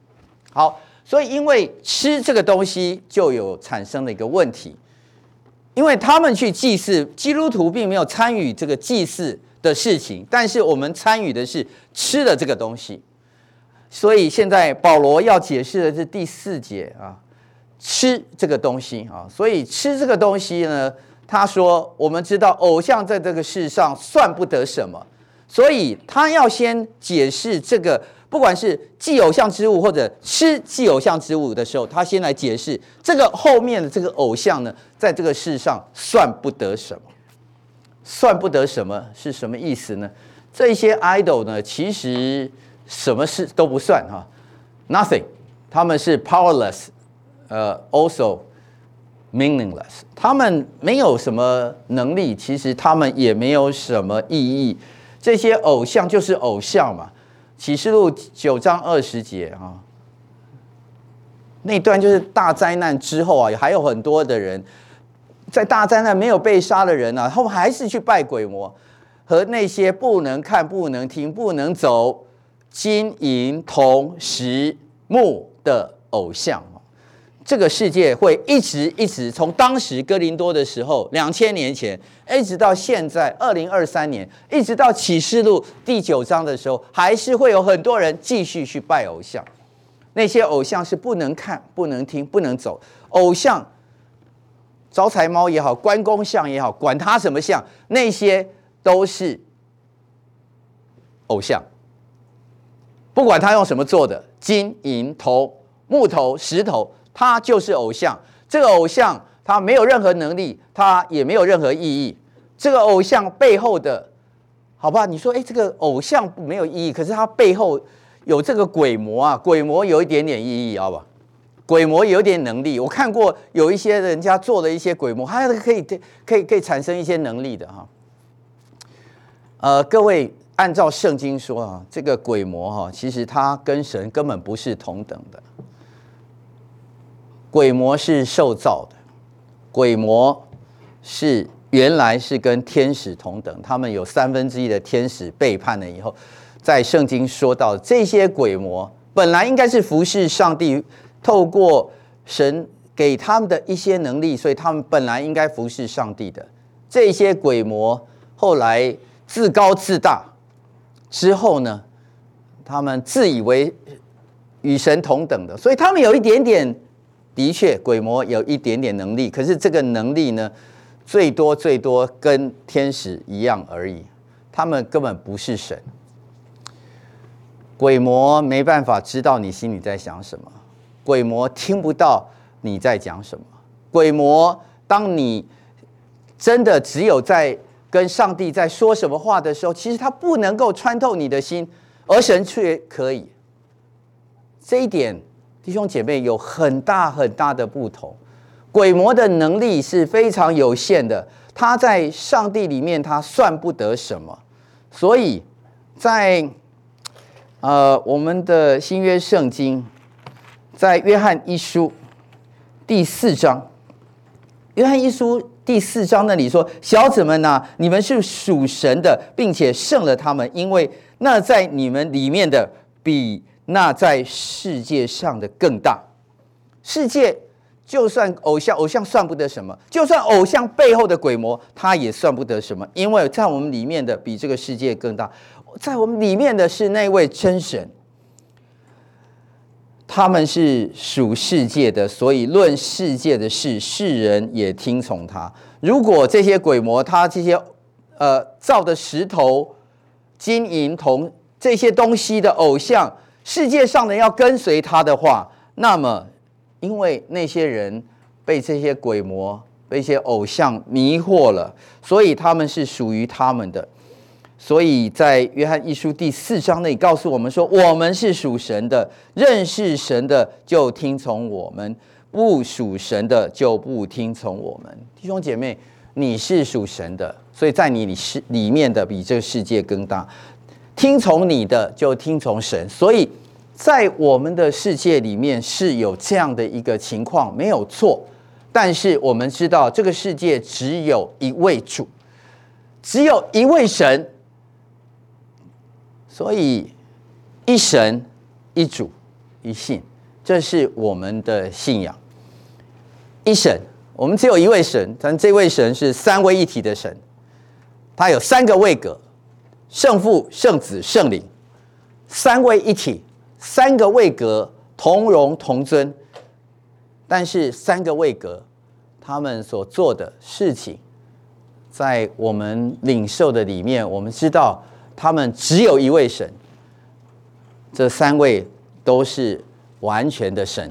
好，所以因为吃这个东西就有产生了一个问题，因为他们去祭祀，基督徒并没有参与这个祭祀的事情，但是我们参与的是吃的这个东西。所以现在保罗要解释的是第四节啊，吃这个东西啊，所以吃这个东西呢，他说我们知道偶像在这个世上算不得什么，所以他要先解释这个，不管是祭偶像之物或者吃祭偶像之物的时候，他先来解释这个后面的这个偶像呢，在这个世上算不得什么，算不得什么是什么意思呢？这些 idol 呢，其实。什么事都不算哈，nothing，他们是 powerless，呃，also meaningless，他们没有什么能力，其实他们也没有什么意义。这些偶像就是偶像嘛，《启示录》九章二十节啊，那段就是大灾难之后啊，还有很多的人在大灾难没有被杀的人啊，他们还是去拜鬼魔和那些不能看、不能听、不能走。金银铜石木的偶像，这个世界会一直一直从当时哥林多的时候，两千年前，一直到现在二零二三年，一直到启示录第九章的时候，还是会有很多人继续去拜偶像。那些偶像是不能看、不能听、不能走。偶像，招财猫也好，关公像也好，管他什么像，那些都是偶像。不管他用什么做的，金银铜木头石头，他就是偶像。这个偶像他没有任何能力，他也没有任何意义。这个偶像背后的，好吧？你说，哎，这个偶像没有意义，可是他背后有这个鬼魔啊，鬼魔有一点点意义，好吧？鬼魔有点能力，我看过有一些人家做的一些鬼魔，还可以可以可以产生一些能力的哈。呃，各位。按照圣经说啊，这个鬼魔哈，其实他跟神根本不是同等的。鬼魔是受造的，鬼魔是原来是跟天使同等，他们有三分之一的天使背叛了以后，在圣经说到这些鬼魔本来应该是服侍上帝，透过神给他们的一些能力，所以他们本来应该服侍上帝的。这些鬼魔后来自高自大。之后呢，他们自以为与神同等的，所以他们有一点点，的确，鬼魔有一点点能力，可是这个能力呢，最多最多跟天使一样而已，他们根本不是神。鬼魔没办法知道你心里在想什么，鬼魔听不到你在讲什么，鬼魔当你真的只有在。跟上帝在说什么话的时候，其实他不能够穿透你的心，而神却可以。这一点，弟兄姐妹有很大很大的不同。鬼魔的能力是非常有限的，他在上帝里面他算不得什么。所以在呃我们的新约圣经，在约翰一书第四章，约翰一书。第四章那里说：“小子们呐、你们是属神的，并且胜了他们，因为那在你们里面的比那在世界上的更大。世界就算偶像，偶像算不得什么；就算偶像背后的鬼魔，他也算不得什么，因为在我们里面的比这个世界更大。在我们里面的是那位真神。”他们是属世界的，所以论世界的事，世人也听从他。如果这些鬼魔，他这些呃造的石头、金银铜这些东西的偶像，世界上的人要跟随他的话，那么因为那些人被这些鬼魔、被一些偶像迷惑了，所以他们是属于他们的。所以在约翰一书第四章那里告诉我们说，我们是属神的，认识神的就听从我们，不属神的就不听从我们。弟兄姐妹，你是属神的，所以在你里是里面的比这个世界更大。听从你的就听从神，所以在我们的世界里面是有这样的一个情况，没有错。但是我们知道，这个世界只有一位主，只有一位神。所以，一神、一主、一信，这是我们的信仰。一神我们只有一位神，但这位神是三位一体的神，他有三个位格：圣父、圣子、圣灵，三位一体，三个位格同荣同尊。但是三个位格，他们所做的事情，在我们领受的里面，我们知道他们只有一位神。这三位都是完全的神，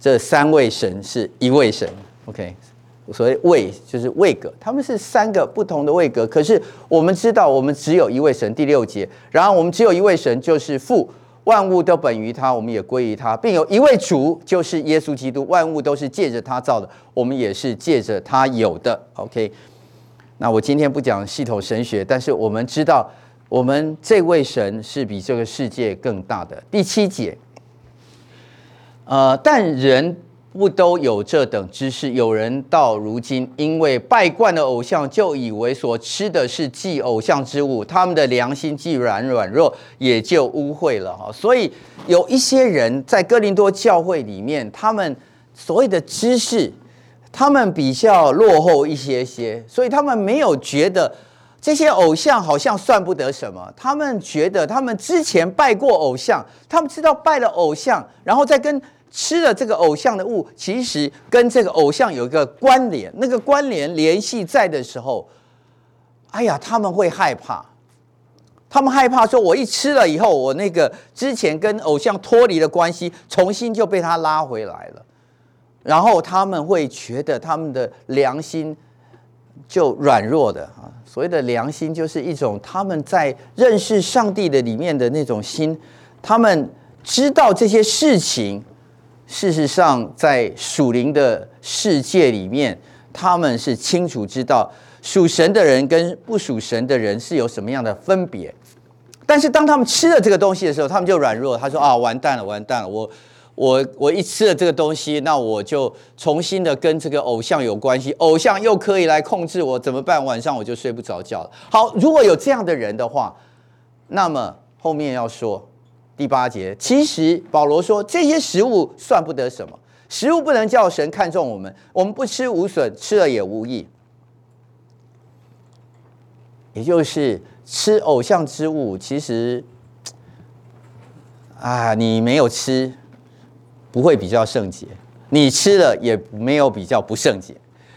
这三位神是一位神。OK，所谓位就是位格，他们是三个不同的位格。可是我们知道，我们只有一位神。第六节，然后我们只有一位神，就是父，万物都本于他，我们也归于他，并有一位主，就是耶稣基督，万物都是借着他造的，我们也是借着他有的。OK，那我今天不讲系统神学，但是我们知道，我们这位神是比这个世界更大的。第七节，呃，但人。不都有这等知识？有人到如今因为拜惯了偶像，就以为所吃的是祭偶像之物，他们的良心既软软弱，也就污秽了哈。所以有一些人在哥林多教会里面，他们所谓的知识，他们比较落后一些些，所以他们没有觉得这些偶像好像算不得什么。他们觉得他们之前拜过偶像，他们知道拜了偶像，然后再跟。吃了这个偶像的物，其实跟这个偶像有一个关联，那个关联联系在的时候，哎呀，他们会害怕，他们害怕说，我一吃了以后，我那个之前跟偶像脱离的关系，重新就被他拉回来了，然后他们会觉得他们的良心就软弱的啊，所谓的良心就是一种他们在认识上帝的里面的那种心，他们知道这些事情。事实上，在属灵的世界里面，他们是清楚知道属神的人跟不属神的人是有什么样的分别。但是当他们吃了这个东西的时候，他们就软弱。他说：“啊，完蛋了，完蛋了！我我我一吃了这个东西，那我就重新的跟这个偶像有关系，偶像又可以来控制我，怎么办？晚上我就睡不着觉了。”好，如果有这样的人的话，那么后面要说。第八节，其实保罗说，这些食物算不得什么，食物不能叫神看重我们，我们不吃无损，吃了也无益。也就是吃偶像之物，其实啊，你没有吃，不会比较圣洁；你吃了，也没有比较不圣洁。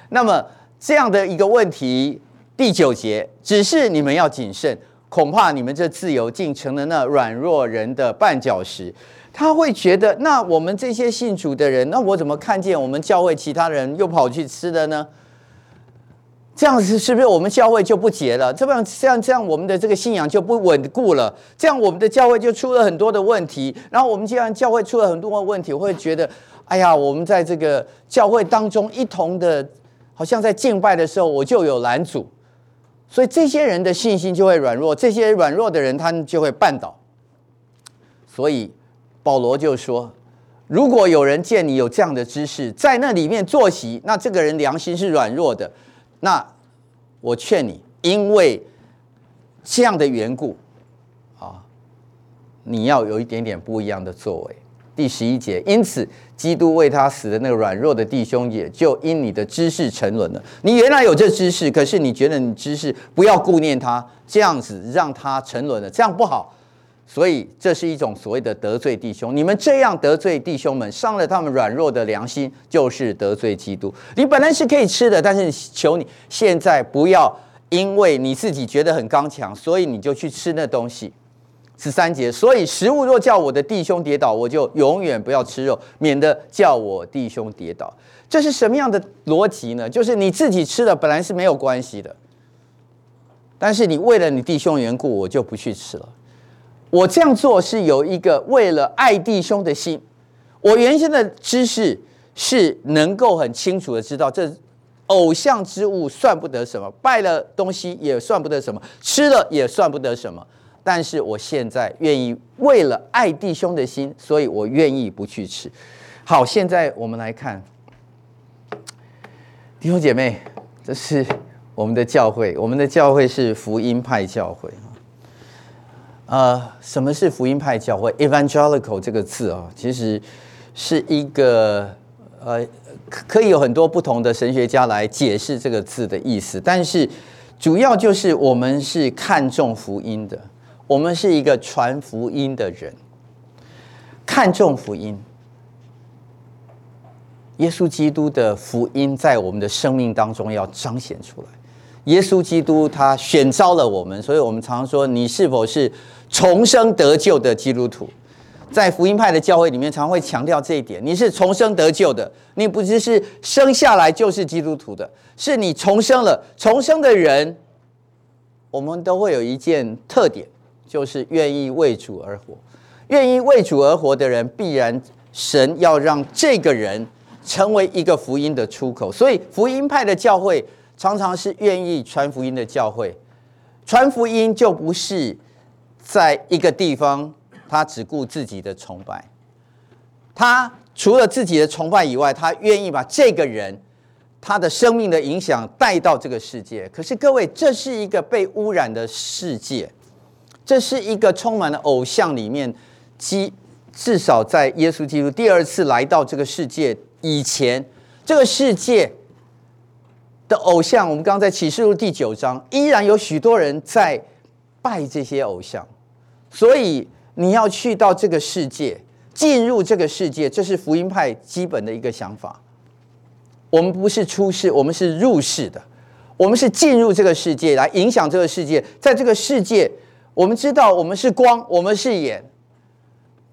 那么这样的一个问题，第九节，只是你们要谨慎。恐怕你们这自由竟成了那软弱人的绊脚石。他会觉得，那我们这些信主的人，那我怎么看见我们教会其他人又跑去吃了呢？这样子是不是我们教会就不结了？这样这样这样，我们的这个信仰就不稳固了？这样我们的教会就出了很多的问题。然后我们既然教会出了很多的问题，我会觉得，哎呀，我们在这个教会当中一同的，好像在敬拜的时候，我就有拦阻。所以这些人的信心就会软弱，这些软弱的人他们就会绊倒。所以保罗就说：如果有人见你有这样的知识，在那里面坐席，那这个人良心是软弱的。那我劝你，因为这样的缘故，啊，你要有一点点不一样的作为。第十一节，因此基督为他死的那个软弱的弟兄，也就因你的知识沉沦了。你原来有这知识，可是你觉得你知识不要顾念他，这样子让他沉沦了，这样不好。所以这是一种所谓的得罪弟兄。你们这样得罪弟兄们，伤了他们软弱的良心，就是得罪基督。你本来是可以吃的，但是求你现在不要因为你自己觉得很刚强，所以你就去吃那东西。十三节，所以食物若叫我的弟兄跌倒，我就永远不要吃肉，免得叫我弟兄跌倒。这是什么样的逻辑呢？就是你自己吃的本来是没有关系的，但是你为了你弟兄缘故，我就不去吃了。我这样做是有一个为了爱弟兄的心。我原先的知识是能够很清楚的知道，这偶像之物算不得什么，拜了东西也算不得什么，吃了也算不得什么。但是我现在愿意为了爱弟兄的心，所以我愿意不去吃。好，现在我们来看弟兄姐妹，这是我们的教会，我们的教会是福音派教会啊。呃，什么是福音派教会？Evangelical 这个字啊，其实是一个呃可以有很多不同的神学家来解释这个字的意思，但是主要就是我们是看重福音的，我们是一个传福音的人，看重福音。耶稣基督的福音在我们的生命当中要彰显出来。耶稣基督他选召了我们，所以我们常说：你是否是重生得救的基督徒？在福音派的教会里面，常会强调这一点：你是重生得救的，你不只是生下来就是基督徒的，是你重生了。重生的人，我们都会有一件特点，就是愿意为主而活。愿意为主而活的人，必然神要让这个人。成为一个福音的出口，所以福音派的教会常常是愿意传福音的教会。传福音就不是在一个地方，他只顾自己的崇拜。他除了自己的崇拜以外，他愿意把这个人他的生命的影响带到这个世界。可是各位，这是一个被污染的世界，这是一个充满了偶像里面，基至少在耶稣基督第二次来到这个世界。以前这个世界的偶像，我们刚刚在启示录第九章，依然有许多人在拜这些偶像。所以你要去到这个世界，进入这个世界，这是福音派基本的一个想法。我们不是出世，我们是入世的。我们是进入这个世界来影响这个世界。在这个世界，我们知道我们是光，我们是眼。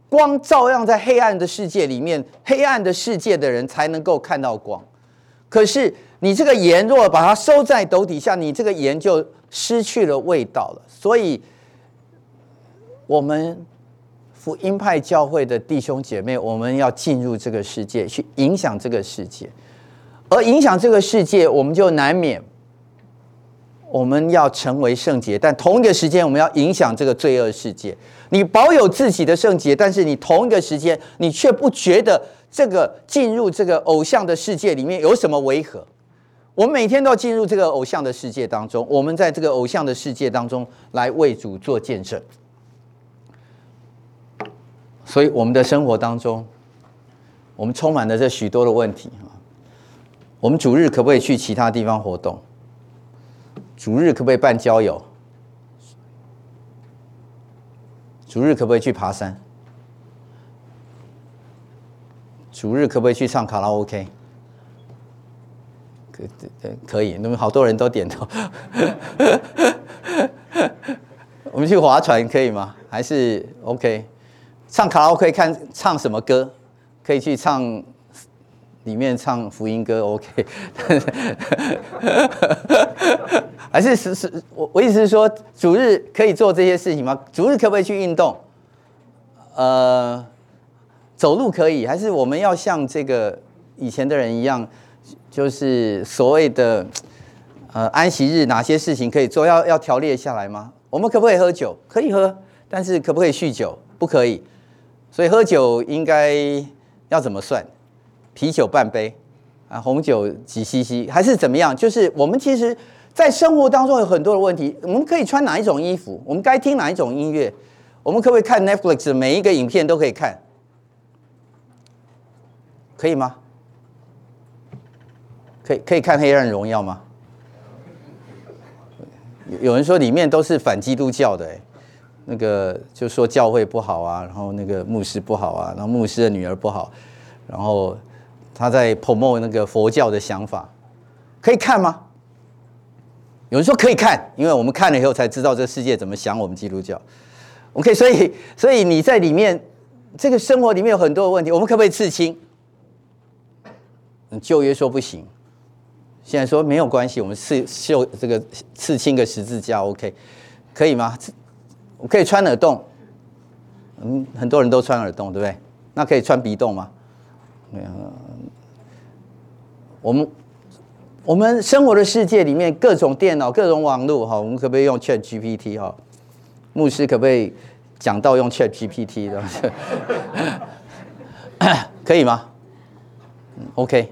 光照亮在黑暗的世界里面，黑暗的世界的人才能够看到光。可是你这个盐若把它收在斗底下，你这个盐就失去了味道了。所以，我们福音派教会的弟兄姐妹，我们要进入这个世界，去影响这个世界。而影响这个世界，我们就难免我们要成为圣洁，但同一个时间，我们要影响这个罪恶世界。你保有自己的圣洁，但是你同一个时间，你却不觉得这个进入这个偶像的世界里面有什么违和。我们每天都要进入这个偶像的世界当中，我们在这个偶像的世界当中来为主做见证。所以我们的生活当中，我们充满了这许多的问题。我们主日可不可以去其他地方活动？主日可不可以办交友？主日可不可以去爬山？主日可不可以去唱卡拉 OK？可可以，那么好多人都点头。我们去划船可以吗？还是 OK？唱卡拉 OK 看唱什么歌？可以去唱里面唱福音歌 OK？还是是是，我我意思是说，主日可以做这些事情吗？主日可不可以去运动？呃，走路可以，还是我们要像这个以前的人一样，就是所谓的呃安息日哪些事情可以做？要要条列下来吗？我们可不可以喝酒？可以喝，但是可不可以酗酒？不可以。所以喝酒应该要怎么算？啤酒半杯啊，红酒几 cc，还是怎么样？就是我们其实。在生活当中有很多的问题，我们可以穿哪一种衣服？我们该听哪一种音乐？我们可不可以看 Netflix 每一个影片都可以看？可以吗？可以可以看《黑暗荣耀》吗？有人说里面都是反基督教的，哎，那个就说教会不好啊，然后那个牧师不好啊，然后牧师的女儿不好，然后他在 promote 那个佛教的想法，可以看吗？有人说可以看，因为我们看了以后才知道这个世界怎么想我们基督教。OK，所以所以你在里面这个生活里面有很多的问题，我们可不可以刺青？旧约说不行，现在说没有关系，我们刺绣这个刺青个十字架 OK，可以吗？我可以穿耳洞，嗯，很多人都穿耳洞，对不对？那可以穿鼻洞吗？没有，我们。我们生活的世界里面，各种电脑、各种网络，哈，我们可不可以用 Chat GPT 哈？牧师可不可以讲到用 Chat GPT 的？可以吗？OK。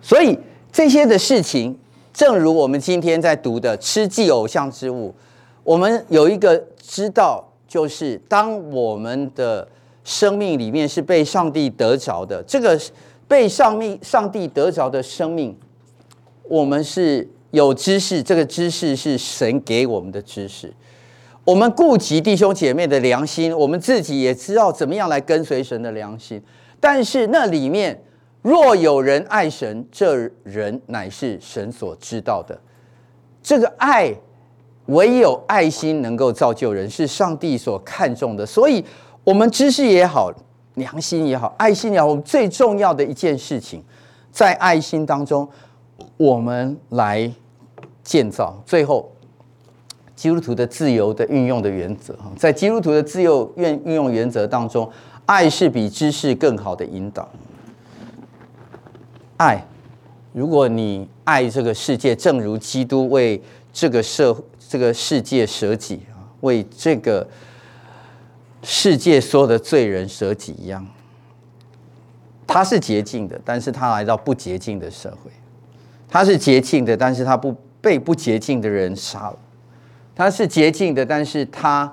所以这些的事情，正如我们今天在读的“吃祭偶像之物”，我们有一个知道，就是当我们的生命里面是被上帝得着的。这个被上命上帝得着的生命，我们是有知识，这个知识是神给我们的知识。我们顾及弟兄姐妹的良心，我们自己也知道怎么样来跟随神的良心。但是那里面，若有人爱神，这人乃是神所知道的。这个爱，唯有爱心能够造就人，是上帝所看重的。所以，我们知识也好，良心也好，爱心也好，我们最重要的一件事情，在爱心当中，我们来建造。最后。基督徒的自由的运用的原则，在基督徒的自由运运用原则当中，爱是比知识更好的引导。爱，如果你爱这个世界，正如基督为这个社这个世界舍己啊，为这个世界所有的罪人舍己一样，他是洁净的，但是他来到不洁净的社会；他是洁净的，但是他不被不洁净的人杀了。他是洁净的，但是他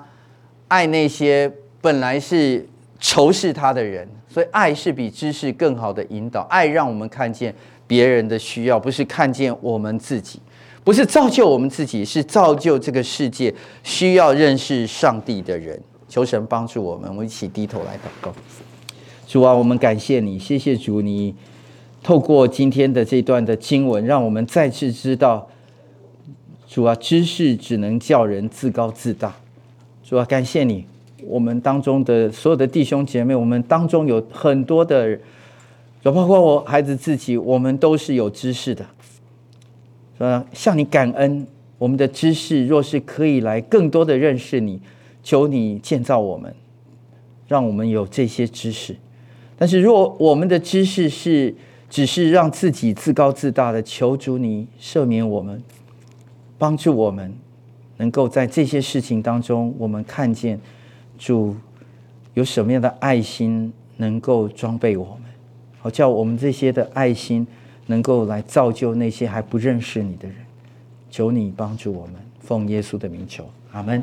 爱那些本来是仇视他的人，所以爱是比知识更好的引导。爱让我们看见别人的需要，不是看见我们自己，不是造就我们自己，是造就这个世界需要认识上帝的人。求神帮助我们，我们一起低头来祷告。主啊，我们感谢你，谢谢主，你透过今天的这段的经文，让我们再次知道。主啊，知识只能叫人自高自大。主啊，感谢你，我们当中的所有的弟兄姐妹，我们当中有很多的，包括我孩子自己，我们都是有知识的。啊，向你感恩，我们的知识若是可以来更多的认识你，求你建造我们，让我们有这些知识。但是若我们的知识是只是让自己自高自大的，求主你赦免我们。帮助我们能够在这些事情当中，我们看见主有什么样的爱心能够装备我们，好叫我们这些的爱心能够来造就那些还不认识你的人。求你帮助我们，奉耶稣的名求，阿门。